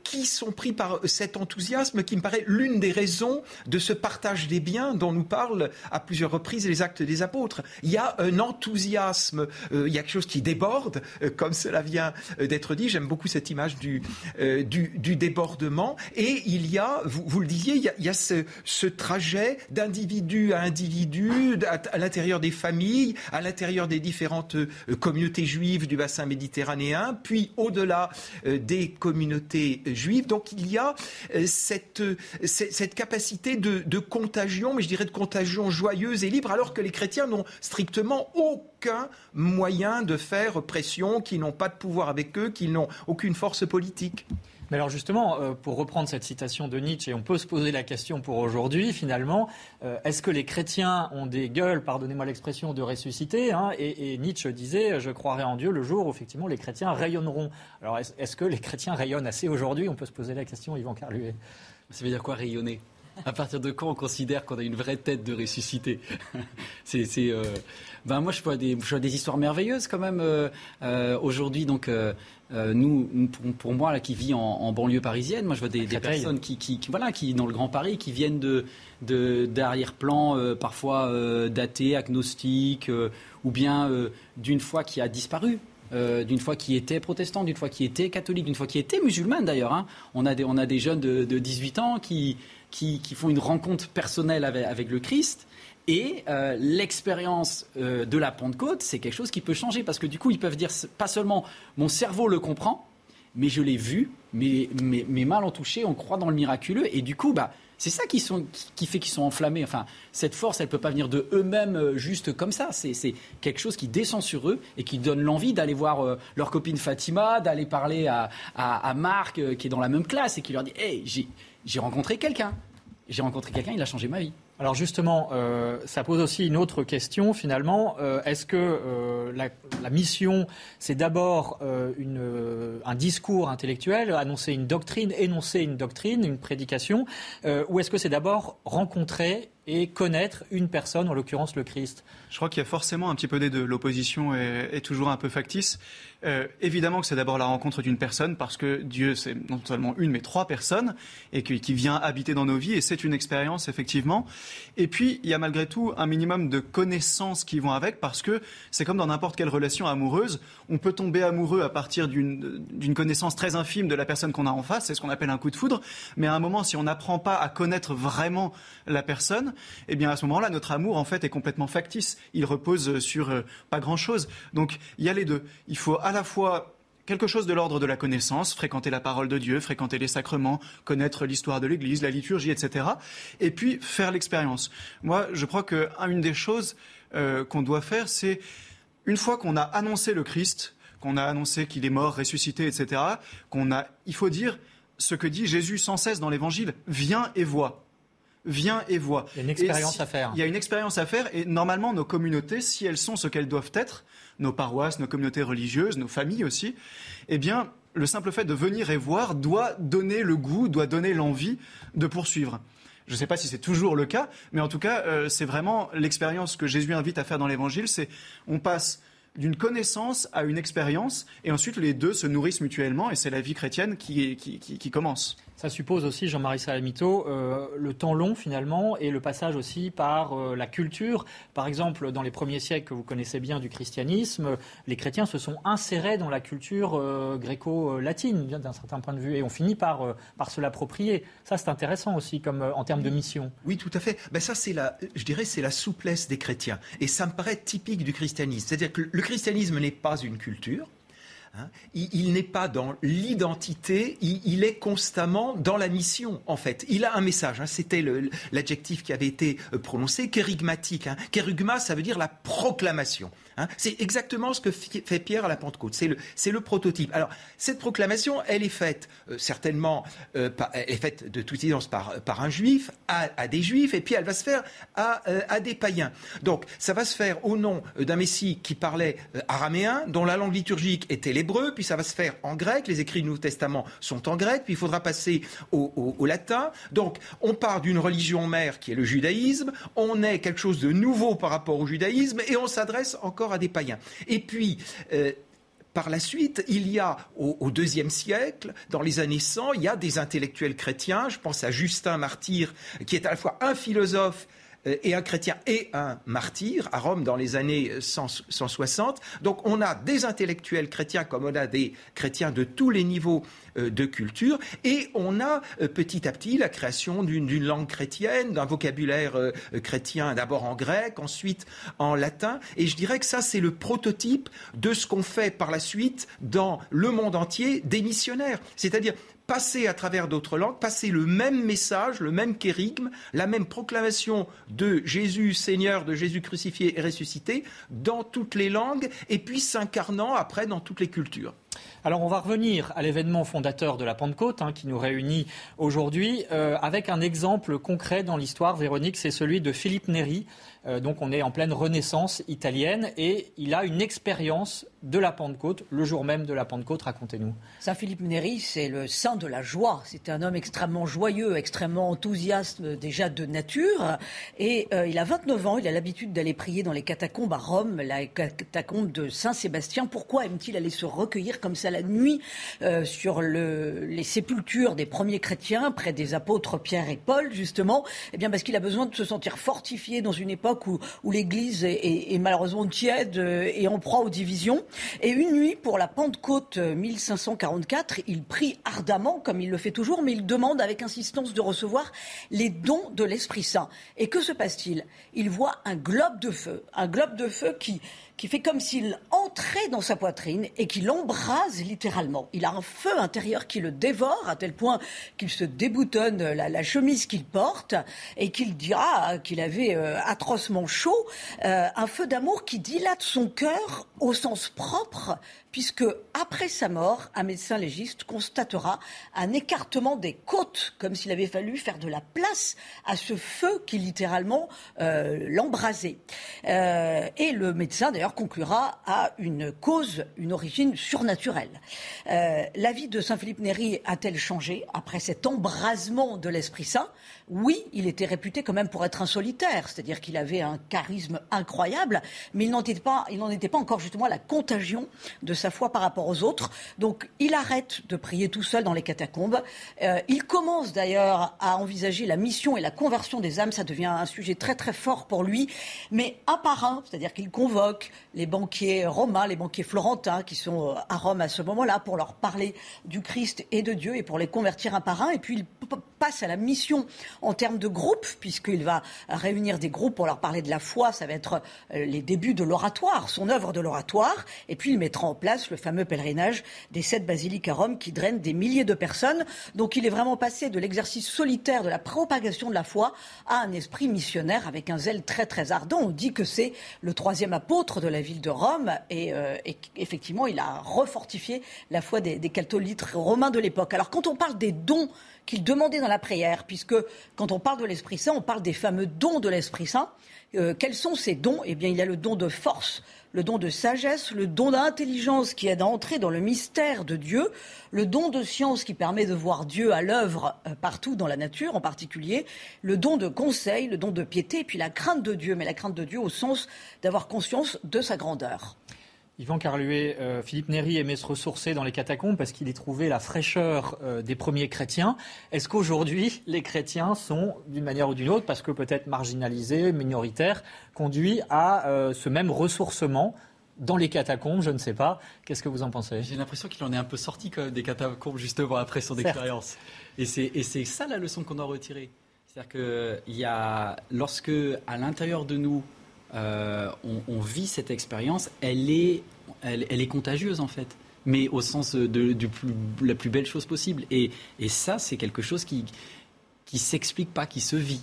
qui sont pris par cette cet enthousiasme qui me paraît l'une des raisons de ce partage des biens dont nous parlent à plusieurs reprises les actes des apôtres. Il y a un enthousiasme, euh, il y a quelque chose qui déborde, euh, comme cela vient euh, d'être dit. J'aime beaucoup cette image du, du, débordement. Et il y a, vous, vous le disiez, il y a, ce, ce, trajet d'individu à individu, à, l'intérieur des familles, à l'intérieur des différentes communautés juives du bassin méditerranéen, puis au-delà des communautés juives. Donc il y a euh, cette, cette capacité de, contagion, mais je dirais de contagion joyeuse et libre, alors que les chrétiens n'ont strictement aucun moyen de faire pression, qui n'ont pas de pouvoir avec eux, qui n'ont aucune force politique. Mais alors justement, euh, pour reprendre cette citation de Nietzsche, et on peut se poser la question pour aujourd'hui, finalement, euh, est-ce que les chrétiens ont des gueules, pardonnez-moi l'expression, de ressusciter hein, et, Nietzsche disait, je croirai en Dieu le jour où effectivement les chrétiens rayonneront. Alors est-ce que les chrétiens rayonnent assez aujourd'hui? On peut se poser la question, Yvan Carluet. Ça veut dire quoi rayonner? À partir de quand on considère qu'on a une vraie tête de ressuscité C'est, euh, ben moi je vois des, je vois des histoires merveilleuses quand même aujourd'hui. Donc euh, nous, pour, moi, là, qui vit en, banlieue parisienne, moi, je vois des, personnes qui, voilà, qui, dans le Grand Paris, qui viennent de, d'arrière-plan, euh, parfois euh, datés, agnostiques, ou bien d'une foi qui a disparu. d'une foi qui était protestante, d'une foi qui était catholique, d'une foi qui était musulmane d'ailleurs. Hein. On, a des, on a des jeunes de, 18 ans qui, qui, font une rencontre personnelle avec le Christ et euh, l'expérience euh, de la Pentecôte, c'est quelque chose qui peut changer parce que du coup, ils peuvent dire pas seulement mon cerveau le comprend, mais je l'ai vu, mes, mes, mains l'ont touché, on croit dans le miraculeux, et du coup, bah, c'est ça qui, sont, qui fait qu'ils sont enflammés. Enfin, cette force, elle ne peut pas venir de eux-mêmes euh, juste comme ça. C'est quelque chose qui descend sur eux et qui donne l'envie d'aller voir leur copine Fatima, d'aller parler à, à, Marc qui est dans la même classe et qui leur dit Hey, j'ai rencontré quelqu'un. J'ai rencontré quelqu'un, il a changé ma vie. Alors justement, euh, ça pose aussi une autre question finalement. Euh, est-ce que euh, la, mission, c'est d'abord un discours intellectuel, annoncer une doctrine, énoncer une doctrine, une prédication, ou est-ce que c'est d'abord rencontrer et connaître une personne, en l'occurrence le Christ Je crois qu'il y a forcément un petit peu des deux. L'opposition est, toujours un peu factice. Euh, évidemment que c'est d'abord la rencontre d'une personne, parce que Dieu, c'est non seulement une, mais trois personnes, et qui vient habiter dans nos vies, et c'est une expérience, effectivement. Et puis, il y a malgré tout un minimum de connaissances qui vont avec, parce que c'est comme dans n'importe quelle relation amoureuse, on peut tomber amoureux à partir d'une connaissance très infime de la personne qu'on a en face, c'est ce qu'on appelle un coup de foudre, mais à un moment, si on n'apprend pas à connaître vraiment la personne, eh bien à ce moment-là, notre amour en fait est complètement factice. Il repose sur euh, pas grand-chose. Donc il y a les deux. Il faut à la fois quelque chose de l'ordre de la connaissance, fréquenter la parole de Dieu, fréquenter les sacrements, connaître l'histoire de l'Église, la liturgie, etc. Et puis faire l'expérience. Moi, je crois qu'une des choses euh, qu'on doit faire, c'est une fois qu'on a annoncé le Christ, qu'on a annoncé qu'il est mort, ressuscité, etc., qu'on a, il faut dire ce que dit Jésus sans cesse dans l'Évangile viens et vois viens et vois. Il y a une expérience à faire. Il y a une expérience à faire et normalement nos communautés, si elles sont ce qu'elles doivent être, nos paroisses, nos communautés religieuses, nos familles aussi, eh bien le simple fait de venir et voir doit donner le goût, doit donner l'envie de poursuivre. Je ne sais pas si c'est toujours le cas, mais en tout cas, euh, c'est vraiment l'expérience que Jésus invite à faire dans l'Évangile. C'est on passe d'une connaissance à une expérience, et ensuite les deux se nourrissent mutuellement, et c'est la vie chrétienne qui, qui, qui commence. Ça suppose aussi, Jean-Marie Salamito, euh, le temps long finalement et le passage aussi par euh, la culture. Par exemple, dans les premiers siècles que vous connaissez bien du christianisme, les chrétiens se sont insérés dans la culture euh, gréco-latine d'un certain point de vue et on finit par, par se l'approprier. Ça, c'est intéressant aussi comme, en termes de mission. Oui, tout à fait. Ben, ça, c'est la, je dirais, c'est la souplesse des chrétiens. Et ça me paraît typique du christianisme. C'est-à-dire que le christianisme n'est pas une culture. Hein. il, n'est pas dans l'identité, il, est constamment dans la mission, en fait. Il a un message, hein. c'était l'adjectif qui avait été euh, prononcé, kérigmatique. Hein. Ça veut dire la proclamation. Hein. c'est exactement ce que fait Pierre à la Pentecôte. C'est le, prototype. Alors, cette proclamation, elle est faite euh, certainement, euh, elle est faite de toute évidence par, un juif, à, des juifs, et puis elle va se faire à, à, des païens. Donc, ça va se faire au nom d'un Messie qui parlait araméen, dont la langue liturgique était l'hébreu, puis ça va se faire en grec. Les écrits du Nouveau Testament sont en grec, puis il faudra passer au, au latin. Donc, on part d'une religion mère qui est le judaïsme, on est quelque chose de nouveau par rapport au judaïsme, et on s'adresse encore à des païens. Et puis, euh, par la suite, il y a au, deuxième siècle, dans les années 100, il y a des intellectuels chrétiens. Je pense à Justin Martyr, qui est à la fois un philosophe et un chrétien et un martyr à Rome dans les années 160. Donc on a des intellectuels chrétiens comme on a des chrétiens de tous les niveaux euh, de culture et on a euh, petit à petit la création d'une langue chrétienne, d'un vocabulaire chrétien d'abord en grec, ensuite en latin. Et je dirais que ça c'est le prototype de ce qu'on fait par la suite dans le monde entier des missionnaires. C'est-à-dire passer à travers d'autres langues, passer le même message, le même kérigme, la même proclamation de Jésus Seigneur, de Jésus crucifié et ressuscité dans toutes les langues, et puis s'incarnant après dans toutes les cultures. Alors on va revenir à l'événement fondateur de la Pentecôte hein, qui nous réunit aujourd'hui euh, avec un exemple concret dans l'histoire, Véronique, c'est celui de Philippe Néri. Euh, donc on est en pleine renaissance italienne et il a une expérience de la Pentecôte, le jour même de la Pentecôte. Racontez-nous. Saint Philippe Néri, c'est le saint de la joie. C'est un homme extrêmement joyeux, extrêmement enthousiaste euh, déjà de nature. Et il a 29 ans, il a l'habitude d'aller prier dans les catacombes à Rome, la catacombe de Saint-Sébastien. Pourquoi aime-t-il aller se recueillir comme ça la nuit euh, sur les sépultures des premiers chrétiens, près des apôtres Pierre et Paul, justement, eh bien parce qu'il a besoin de se sentir fortifié dans une époque où, l'Église est, malheureusement tiède euh, et en proie aux divisions. Et une nuit, pour la Pentecôte 1544, il prie ardemment, comme il le fait toujours, mais il demande avec insistance de recevoir les dons de l'Esprit Saint. Et que se passe-t-il? Il voit un globe de feu, un globe de feu qui qui fait comme s'il entrait dans sa poitrine et qui l'embrase littéralement. Il a un feu intérieur qui le dévore à tel point qu'il se déboutonne la, chemise qu'il porte et qu'il dira qu'il avait euh, atrocement chaud. Euh, un feu d'amour qui dilate son cœur au sens propre puisque après sa mort, un médecin légiste constatera un écartement des côtes, comme s'il avait fallu faire de la place à ce feu qui littéralement euh, l'embrasait. Et le médecin d'ailleurs conclura à une cause, une origine surnaturelle. Euh, la vie de Saint Philippe Néri a-t-elle changé après cet embrasement de l'Esprit Saint? Oui, il était réputé quand même pour être un solitaire, c'est-à-dire qu'il avait un charisme incroyable, mais il n'en était pas, était pas encore justement la contagion de sa foi par rapport aux autres. Donc il arrête de prier tout seul dans les catacombes. Euh, il commence d'ailleurs à envisager la mission et la conversion des âmes. Ça devient un sujet très très fort pour lui. Mais un par un, c'est-à-dire qu'il convoque les banquiers romains, les banquiers florentins qui sont euh, à Rome à ce moment-là pour leur parler du Christ et de Dieu et pour les convertir un par un. Et puis il passe à la mission en termes de groupe, puisqu'il va réunir des groupes pour leur parler de la foi. Ça va être euh, les débuts de l'oratoire, son œuvre de l'oratoire. Et puis il mettra en place le fameux pèlerinage des sept basiliques à Rome qui draine des milliers de personnes. Donc il est vraiment passé de l'exercice solitaire de la propagation de la foi à un esprit missionnaire avec un zèle très très ardent. On dit que c'est le troisième apôtre de la ville de Rome et, euh, effectivement il a refortifié la foi des, des catholiques romains de l'époque. Alors quand on parle des dons qu'il demandait dans la prière, puisque quand on parle de l'Esprit Saint, on parle des fameux dons de l'Esprit Saint. Euh, quels sont ces dons? Eh bien, il y a le don de force, le don de sagesse, le don d'intelligence qui aide à entrer dans le mystère de Dieu, le don de science qui permet de voir Dieu à l'œuvre euh, partout dans la nature en particulier, le don de conseil, le don de piété, et puis la crainte de Dieu, mais la crainte de Dieu au sens d'avoir conscience de sa grandeur. Yvan Carluet, euh, Philippe Néry aimait se ressourcer dans les catacombes parce qu'il y trouvait la fraîcheur euh, des premiers chrétiens. Est-ce qu'aujourd'hui, les chrétiens sont, d'une manière ou d'une autre, parce que peut-être marginalisés, minoritaires, conduits à euh, ce même ressourcement dans les catacombes, je ne sais pas. Qu'est-ce que vous en pensez? J'ai l'impression qu'il en est un peu sorti quand même des catacombes justement après son expérience. Et c'est ça la leçon qu'on a retirée. C'est-à-dire qu'il y a, lorsque à l'intérieur de nous, euh, on, vit cette expérience, elle est, elle, est contagieuse en fait, mais au sens de, la plus belle chose possible. Et, ça, c'est quelque chose qui qui s'explique pas, qui se vit.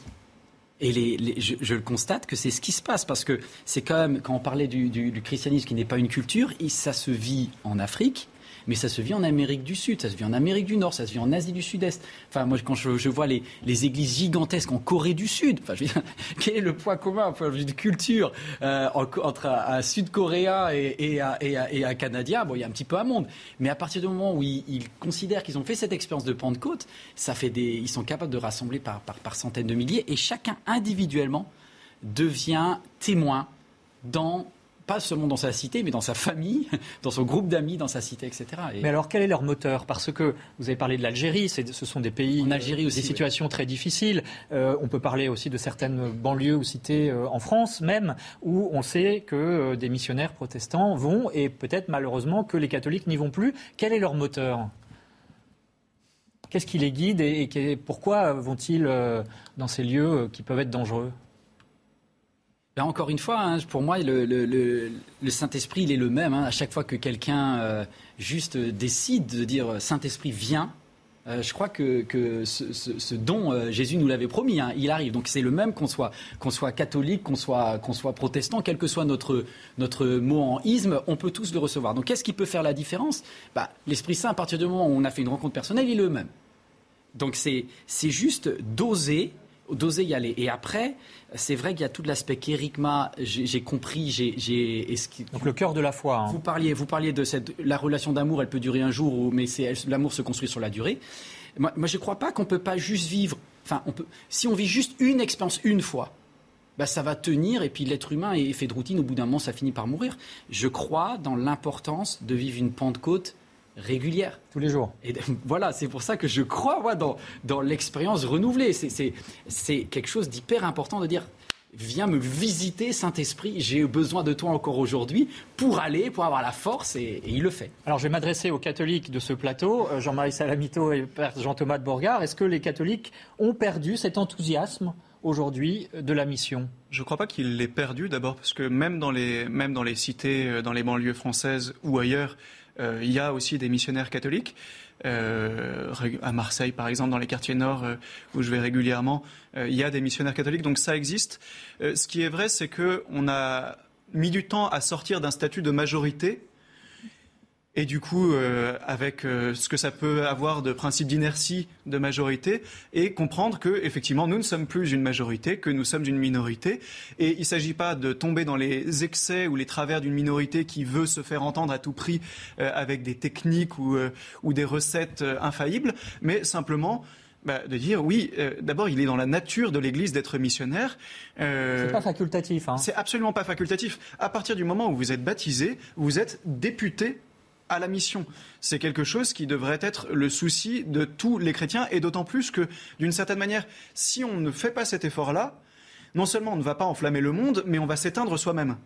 Et je, le constate que c'est ce qui se passe parce que c'est quand même quand on parlait du, du christianisme qui n'est pas une culture, et ça se vit en Afrique, mais ça se vit en Amérique du Sud, ça se vit en Amérique du Nord, ça se vit en Asie du Sud-Est. Enfin, moi, quand je, vois les, églises gigantesques en Corée du Sud, enfin, quel est le point commun point de culture euh, entre un, Sud-Coréen et, un Canadien Bon, il y a un petit peu un monde. Mais à partir du moment où ils, considèrent qu'ils ont fait cette expérience de Pentecôte, ça fait des, ils sont capables de rassembler par centaines de milliers et chacun individuellement devient témoin dans pas seulement dans sa cité, mais dans sa famille, dans son groupe d'amis, dans sa cité, etc. Mais alors, quel est leur moteur? Parce que vous avez parlé de l'Algérie, ce sont des pays, en Algérie aussi, des situations très difficiles. Euh, on peut parler aussi de certaines banlieues ou cités euh, en France même, où on sait que euh, des missionnaires protestants vont, et peut-être malheureusement que les catholiques n'y vont plus. Quel est leur moteur? Qu'est-ce qui les guide et pourquoi vont-ils dans ces lieux qui peuvent être dangereux? Ben, encore une fois, hein, pour moi, le, Saint-Esprit, il est le même. Hein. À chaque fois que quelqu'un euh, juste décide de dire Saint-Esprit, vient, Euh, je crois que, ce, euh, Jésus nous l'avait promis, hein, il arrive. Donc c'est le même qu'on soit, qu'on soit catholique, qu'on soit, qu'on soit protestant, quel que soit notre, notre mot en isme, on peut tous le recevoir. Donc qu'est-ce qui peut faire la différence? Bah, L'Esprit Saint, à partir du moment où on a fait une rencontre personnelle, il est le même. Donc c'est juste d'oser d'oser y aller. Et après, c'est vrai qu'il y a tout l'aspect qu'Ericma, j'ai compris, j'ai... Donc le cœur de la foi. Hein. Vous, parliez, vous parliez de cette, la relation d'amour, elle peut durer un jour, mais l'amour se construit sur la durée. Moi, je ne crois pas qu'on ne peut pas juste vivre... Enfin, on peut, si on vit juste une expérience une fois, bah, ça va tenir et puis l'être humain est fait de routine, au bout d'un moment ça finit par mourir. Je crois dans l'importance de vivre une Pentecôte régulière. Tous les jours. Et voilà, c'est pour ça que je crois moi, dans, dans l'expérience renouvelée. C'est quelque chose d'hyper important de dire viens me visiter, Saint-Esprit, j'ai besoin de toi encore aujourd'hui pour aller, pour avoir la force, et, il le fait. Alors je vais m'adresser aux catholiques de ce plateau, euh, Jean-Marie Salamito et Père Jean-Thomas de Bourgard. Est-ce que les catholiques ont perdu cet enthousiasme aujourd'hui de la mission? Je ne crois pas qu'il l'ait perdu, d'abord parce que même dans les, même dans les cités, euh, dans les banlieues françaises ou ailleurs, euh, il y a aussi des missionnaires catholiques. Euh, à Marseille, par exemple, dans les quartiers nord euh, où je vais régulièrement, il y a des missionnaires catholiques, donc ça existe. ce qui est vrai, c'est qu'on a mis du temps à sortir d'un statut de majorité et du coup, euh, avec euh, ce que ça peut avoir de principe d'inertie de majorité, et comprendre que effectivement, nous ne sommes plus une majorité, que nous sommes une minorité, et il ne s'agit pas de tomber dans les excès ou les travers d'une minorité qui veut se faire entendre à tout prix euh, avec des techniques ou, ou des recettes infaillibles, mais simplement bah, de dire oui, d'abord il est dans la nature de l'Église d'être missionnaire. Euh, c'est pas facultatif. Hein. C'est absolument pas facultatif. À partir du moment où vous êtes baptisé, vous êtes député à la mission. C'est quelque chose qui devrait être le souci de tous les chrétiens, et d'autant plus que, d'une certaine manière, si on ne fait pas cet effort-là, non seulement on ne va pas enflammer le monde, mais on va s'éteindre soi-même.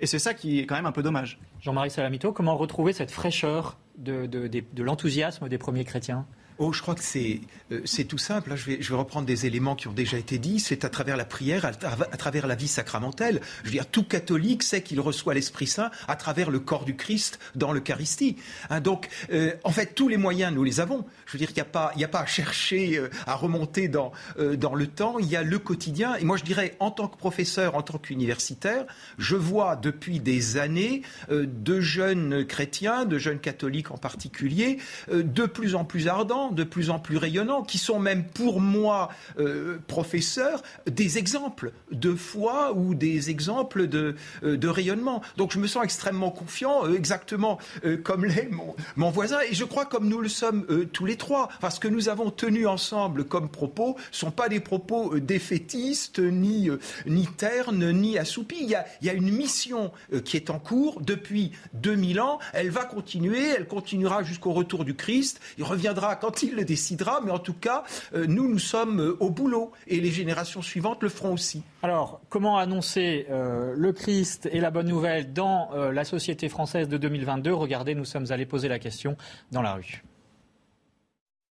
Et c'est ça qui est quand même un peu dommage. Jean-Marie Salamito, comment retrouver cette fraîcheur de, de l'enthousiasme des premiers chrétiens? Oh, je crois que c'est euh, tout simple. Là, je vais, je vais reprendre des éléments qui ont déjà été dits. C'est à travers la prière, à, travers la vie sacramentelle. Je veux dire, tout catholique sait qu'il reçoit l'Esprit Saint à travers le corps du Christ dans l'Eucharistie. Hein, donc, euh, en fait, tous les moyens, nous les avons. Je veux dire qu'il n'y a, pas, il a pas à chercher euh, à remonter dans, dans le temps. Il y a le quotidien. Et moi, je dirais, en tant que professeur, en tant qu'universitaire, je vois depuis des années de jeunes chrétiens, de jeunes catholiques en particulier, de plus en plus ardents de plus en plus rayonnants, qui sont même pour moi, euh, professeur, des exemples de foi ou des exemples de, euh, de rayonnement. Donc je me sens extrêmement confiant, euh, exactement comme l'est mon, mon, voisin, et je crois comme nous le sommes tous les trois. Parce que nous avons tenu ensemble comme propos ne sont pas des propos défaitistes, ni, ni ternes, ni assoupis. Il y, a, il y a une mission qui est en cours depuis 2000 ans. Elle va continuer, elle continuera jusqu'au retour du Christ. Il reviendra quand il le décidera, mais en tout cas, euh, nous, nous sommes euh, au boulot et les générations suivantes le feront aussi. Alors, comment annoncer euh, le Christ et la bonne nouvelle dans la société française de 2022 Regardez, nous sommes allés poser la question dans la rue.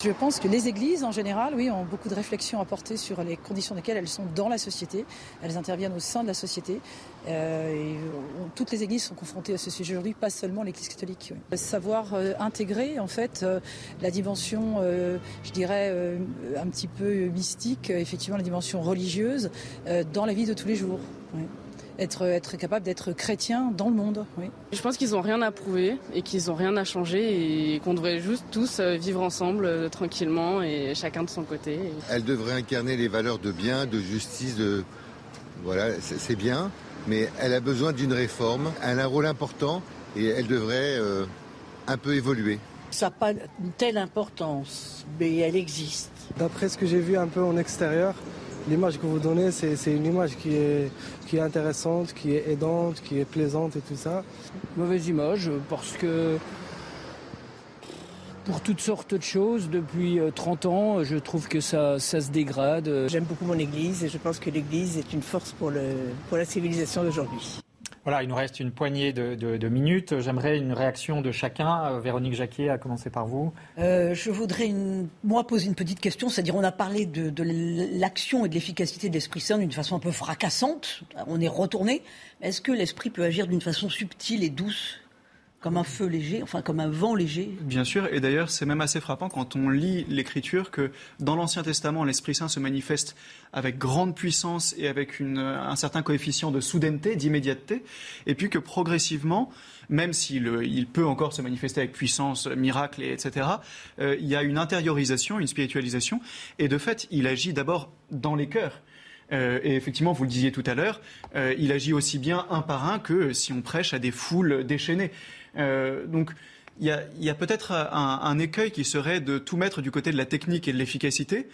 Je pense que les églises, en général, oui, ont beaucoup de réflexions à porter sur les conditions dans lesquelles elles sont dans la société. Elles interviennent au sein de la société. Euh, et toutes les églises sont confrontées à ce sujet aujourd'hui, pas seulement l'Église catholique. Savoir euh, intégrer, en fait, euh, la dimension, je dirais, un petit peu mystique, effectivement, la dimension religieuse, dans la vie de tous les jours être, être capable d'être chrétien dans le monde. Oui. Je pense qu'ils n'ont rien à prouver et qu'ils n'ont rien à changer et qu'on devrait juste tous euh, vivre ensemble euh, tranquillement et chacun de son côté. Elle devrait incarner les valeurs de bien, de justice, de... Voilà, c'est bien, mais elle a besoin d'une réforme. Elle a un rôle important et elle devrait euh, un peu évoluer. Ça n'a pas une telle importance, mais elle existe. D'après ce que j'ai vu un peu en extérieur, l'image que vous donnez, c'est une image qui est, qui est intéressante, qui est aidante, qui est plaisante et tout ça. Mauvaise image parce que pour toutes sortes de choses, depuis 30 euh, ans, je trouve que ça, ça se dégrade. J'aime beaucoup mon Église et je pense que l'Église est une force pour, le, pour la civilisation d'aujourd'hui. Voilà, il nous reste une poignée de, minutes. J'aimerais une réaction de chacun. Euh, Véronique Jacquier, à commencer par vous. Euh, je voudrais, moi, poser une petite question. C'est-à-dire, on a parlé de, l'action et de l'efficacité de l'Esprit Saint d'une façon un peu fracassante. On est retourné. Est-ce que l'Esprit peut agir d'une façon subtile et douce? Comme un feu léger, enfin comme un vent léger. Bien sûr, et d'ailleurs c'est même assez frappant quand on lit l'Écriture que dans l'Ancien Testament, l'Esprit Saint se manifeste avec grande puissance et avec un certain coefficient de soudaineté, d'immédiateté, et puis que progressivement, même s'il il peut encore se manifester avec puissance, miracle, etc., euh, il y a une intériorisation, une spiritualisation, et de fait, il agit d'abord dans les cœurs. Euh, et effectivement, vous le disiez tout à l'heure, euh, il agit aussi bien un par un que si on prêche à des foules déchaînées. Euh, donc, il y a, peut-être un, écueil qui serait de tout mettre du côté de la technique et de l'efficacité,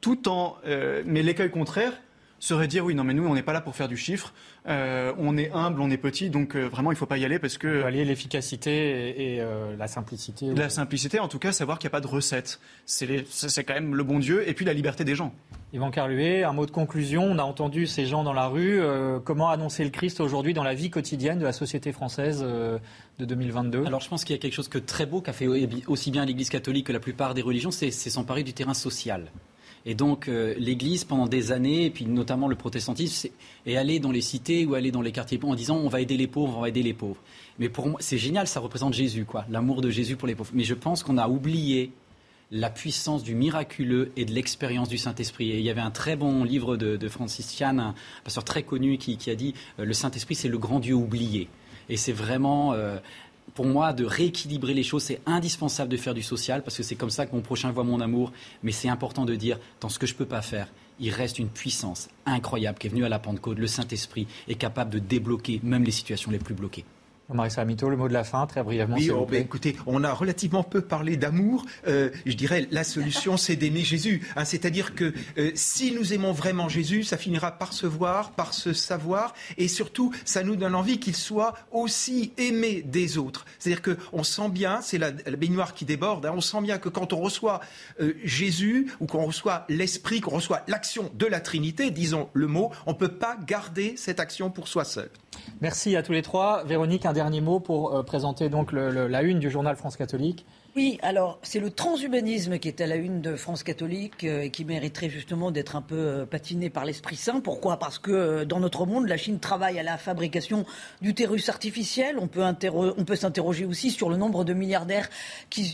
tout en. mais l'écueil contraire serait dire oui, non, mais nous, on n'est pas là pour faire du chiffre. Euh, on est humble, on est petit, donc euh, vraiment il ne faut pas y aller parce que. allier l'efficacité et, euh, la simplicité. La simplicité, en tout cas, savoir qu'il n'y a pas de recette. C'est quand même le bon Dieu et puis la liberté des gens. Yvan Carluet, un mot de conclusion. On a entendu ces gens dans la rue. comment annoncer le Christ aujourd'hui dans la vie quotidienne de la société française de 2022 Alors je pense qu'il y a quelque chose de très beau qu'a fait aussi bien l'Église catholique que la plupart des religions, c'est s'emparer du terrain social. Et donc euh, l'Église, pendant des années, et puis notamment le protestantisme, est, allé dans les cités ou allé dans les quartiers pauvres en disant on va aider les pauvres, on va aider les pauvres. Mais pour moi, c'est génial, ça représente Jésus, quoi, l'amour de Jésus pour les pauvres. Mais je pense qu'on a oublié la puissance du miraculeux et de l'expérience du Saint-Esprit. Et il y avait un très bon livre de, Francis Chan, un pasteur très connu, qui, a dit euh, Le Saint-Esprit, c'est le grand Dieu oublié. Et c'est vraiment euh, pour moi, de rééquilibrer les choses, c'est indispensable de faire du social parce que c'est comme ça que mon prochain voit mon amour. Mais c'est important de dire, dans ce que je ne peux pas faire, il reste une puissance incroyable qui est venue à la Pentecôte. Le Saint-Esprit est capable de débloquer même les situations les plus bloquées. Marie Samito, le mot de la fin, très brièvement. Oui, oh, ben, écoutez, on a relativement peu parlé d'amour. Euh, je dirais la solution, c'est d'aimer Jésus. Hein. C'est-à-dire que euh, si nous aimons vraiment Jésus, ça finira par se voir, par se savoir, et surtout, ça nous donne envie qu'il soit aussi aimé des autres. C'est-à-dire que on sent bien, c'est la, baignoire qui déborde. Hein, on sent bien que quand on reçoit euh, Jésus ou qu'on reçoit l'Esprit, qu'on reçoit l'action de la Trinité, disons le mot, on peut pas garder cette action pour soi seul. Merci à tous les trois. Véronique, un dernier mot pour euh, présenter donc la une du journal France catholique. Oui, alors c'est le transhumanisme qui est à la une de France catholique euh, et qui mériterait justement d'être un peu euh, patiné par l'Esprit Saint. Pourquoi? Parce que euh, dans notre monde, la Chine travaille à la fabrication d'utérus artificiels. On peut, on peut s'interroger aussi sur le nombre de milliardaires qui,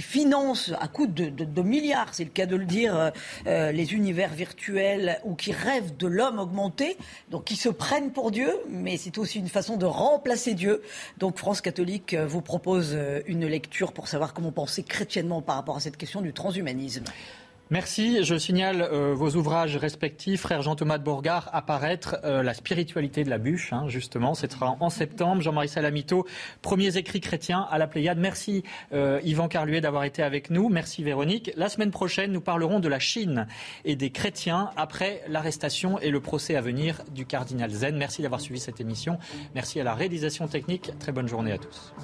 financent à coût de, de, milliards, c'est le cas de le dire, les univers virtuels ou qui rêvent de l'homme augmenté, donc qui se prennent pour Dieu, mais c'est aussi une façon de remplacer Dieu. Donc France catholique vous propose une lecture pour savoir comment penser chrétiennement par rapport à cette question du transhumanisme. Merci. Je signale euh, vos ouvrages respectifs. Frère Jean-Thomas de Bourgard, apparaître euh, La spiritualité de la bûche, hein, justement. Ce sera en septembre. Jean-Marie Salamito, premiers écrits chrétiens à la Pléiade. Merci euh, Yvan Carluet d'avoir été avec nous. Merci Véronique. La semaine prochaine, nous parlerons de la Chine et des chrétiens après l'arrestation et le procès à venir du cardinal Zen. Merci d'avoir suivi cette émission. Merci à la réalisation technique. Très bonne journée à tous.